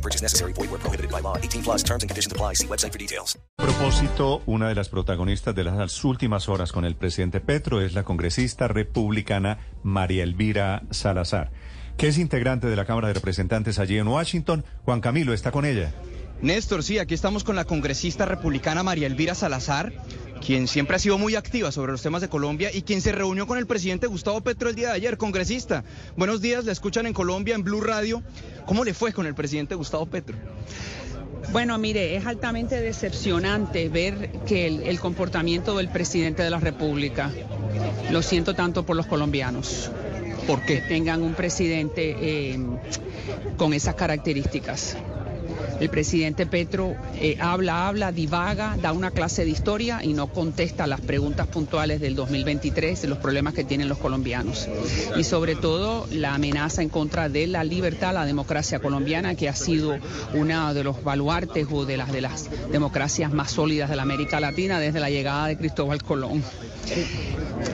No purchase necessary. Void where prohibited by law. 18 plus terms and conditions apply. See website for details. A propósito, una de las protagonistas de las últimas horas con el presidente Petro es la congresista republicana María Elvira Salazar, que es integrante de la Cámara de Representantes allí en Washington. Juan Camilo está con ella. Néstor, sí, aquí estamos con la congresista republicana María Elvira Salazar, quien siempre ha sido muy activa sobre los temas de Colombia y quien se reunió con el presidente Gustavo Petro el día de ayer. Congresista, buenos días, la escuchan en Colombia, en Blue Radio. ¿Cómo le fue con el presidente Gustavo Petro? Bueno, mire, es altamente decepcionante ver que el, el, comportamiento del presidente de la República, lo siento tanto por los colombianos. ¿Por qué? Que tengan un presidente eh, con esas características. El presidente Petro eh, habla, habla, divaga, da una clase de historia y no contesta las preguntas puntuales del 2023 de los problemas que tienen los colombianos. Y sobre todo la amenaza en contra de la libertad, la democracia colombiana, que ha sido uno de los baluartes o de las, de las democracias más sólidas de la América Latina desde la llegada de Cristóbal Colón.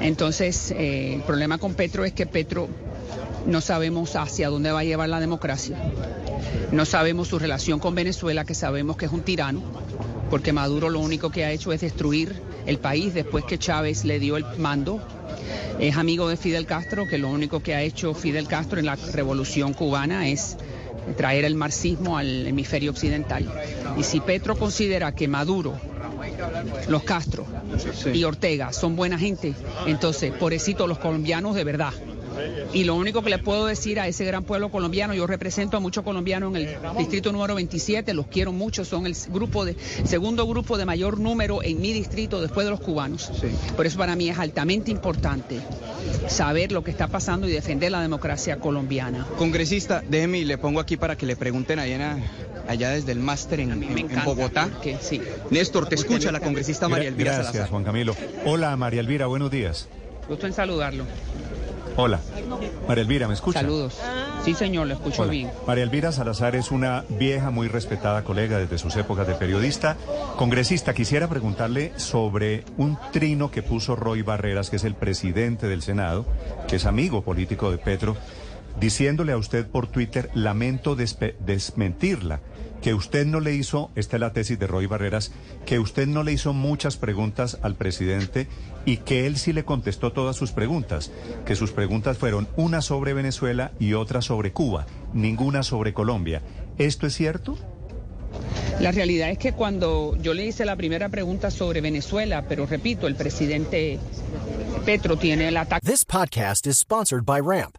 Entonces, eh, el problema con Petro es que Petro no sabemos hacia dónde va a llevar la democracia. No sabemos su relación con Venezuela, que sabemos que es un tirano, porque Maduro lo único que ha hecho es destruir el país después que Chávez le dio el mando. Es amigo de Fidel Castro, que lo único que ha hecho Fidel Castro en la revolución cubana es traer el marxismo al hemisferio occidental. Y si Petro considera que Maduro, los Castro y Ortega son buena gente, entonces, pobrecito los colombianos de verdad. Y lo único que le puedo decir a ese gran pueblo colombiano, yo represento a muchos colombianos en el distrito número 27, los quiero mucho, son el grupo de segundo grupo de mayor número en mi distrito después de los cubanos. Sí. Por eso para mí es altamente importante saber lo que está pasando y defender la democracia colombiana. Congresista, déjeme y le pongo aquí para que le pregunten allá, allá desde el máster en, en, Bogotá. Que, sí. Néstor, te escucha la congresista María Elvira Gracias, Salazar. Juan Camilo. Hola, María Elvira, buenos días. Gusto en saludarlo. Hola. María Elvira, ¿me escucha? Saludos. Sí, señor, lo escucho Hola. bien. María Elvira Salazar es una vieja, muy respetada colega desde sus épocas de periodista. Congresista, quisiera preguntarle sobre un trino que puso Roy Barreras, que es el presidente del Senado, que es amigo político de Petro, diciéndole a usted por Twitter, lamento desmentirla, que usted no le hizo, esta es la tesis de Roy Barreras, que usted no le hizo muchas preguntas al presidente y que él sí le contestó todas sus preguntas, que sus preguntas fueron una sobre Venezuela y otra sobre Cuba, ninguna sobre Colombia. ¿Esto es cierto? La realidad es que cuando yo le hice la primera pregunta sobre Venezuela, pero repito, el presidente Petro tiene el ataque. This podcast is sponsored by Ramp.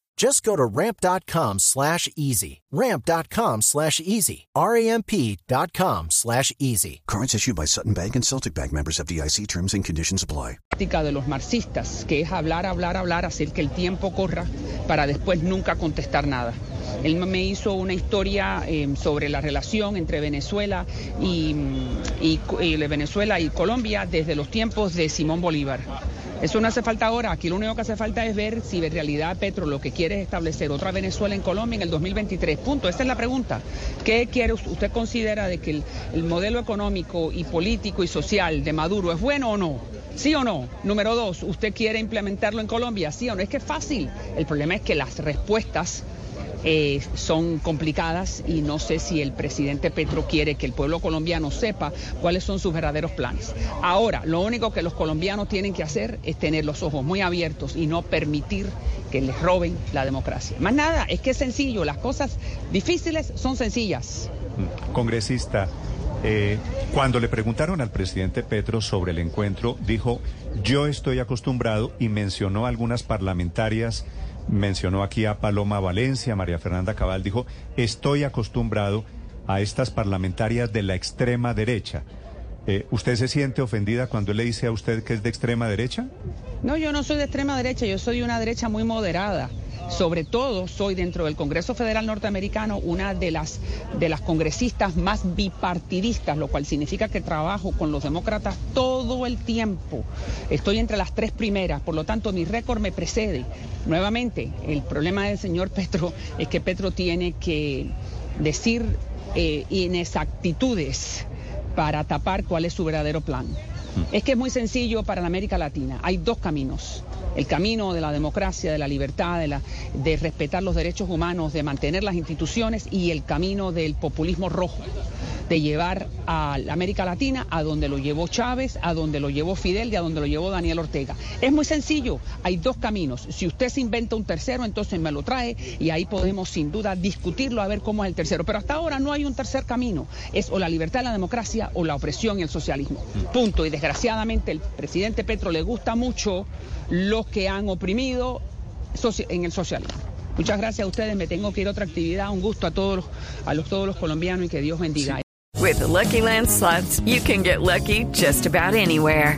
Just go to ramp.com slash easy. Ramp.com slash easy. R-A-M-P dot com slash easy. Cards issued by Sutton Bank and Celtic Bank members of DIC terms and conditions apply. de los marxistas, que es hablar, hablar, hablar, hacer que el tiempo corra para después nunca contestar nada. Él me hizo una historia eh, sobre la relación entre Venezuela y, y, y Venezuela y Colombia desde los tiempos de Simón Bolívar. Eso no hace falta ahora. Aquí lo único que hace falta es ver si en realidad Petro lo que quiere es establecer otra Venezuela en Colombia en el 2023. Punto. Esa es la pregunta. ¿Qué quiere usted considera de que el, el modelo económico y político y social de Maduro es bueno o no? ¿Sí o no? Número dos, ¿usted quiere implementarlo en Colombia? ¿Sí o no? Es que es fácil. El problema es que las respuestas eh, son complicadas y no sé si el presidente Petro quiere que el pueblo colombiano sepa cuáles son sus verdaderos planes. Ahora, lo único que los colombianos tienen que hacer es tener los ojos muy abiertos y no permitir que les roben la democracia. Más nada, es que es sencillo, las cosas difíciles son sencillas. Congresista, eh, cuando le preguntaron al presidente Petro sobre el encuentro, dijo, yo estoy acostumbrado y mencionó algunas parlamentarias, mencionó aquí a Paloma Valencia, María Fernanda Cabal, dijo, estoy acostumbrado a estas parlamentarias de la extrema derecha. Eh, ¿Usted se siente ofendida cuando le dice a usted que es de extrema derecha? No, yo no soy de extrema derecha, yo soy de una derecha muy moderada. Sobre todo soy dentro del Congreso Federal Norteamericano una de las, de las congresistas más bipartidistas, lo cual significa que trabajo con los demócratas todo el tiempo. Estoy entre las tres primeras, por lo tanto mi récord me precede. Nuevamente, el problema del señor Petro es que Petro tiene que decir eh, inexactitudes para tapar cuál es su verdadero plan. Es que es muy sencillo para la América Latina. Hay dos caminos. El camino de la democracia, de la libertad, de, la, de respetar los derechos humanos, de mantener las instituciones y el camino del populismo rojo de llevar a la América Latina a donde lo llevó Chávez, a donde lo llevó Fidel y a donde lo llevó Daniel Ortega. Es muy sencillo, hay dos caminos. Si usted se inventa un tercero, entonces me lo trae y ahí podemos sin duda discutirlo a ver cómo es el tercero. Pero hasta ahora no hay un tercer camino. Es o la libertad, la democracia o la opresión y el socialismo. Punto. Y desgraciadamente el presidente Petro le gusta mucho los que han oprimido en el socialismo. Muchas gracias a ustedes. Me tengo que ir a otra actividad. Un gusto a todos, los, todos los colombianos y que Dios bendiga. With the Lucky Land you can get lucky just about anywhere.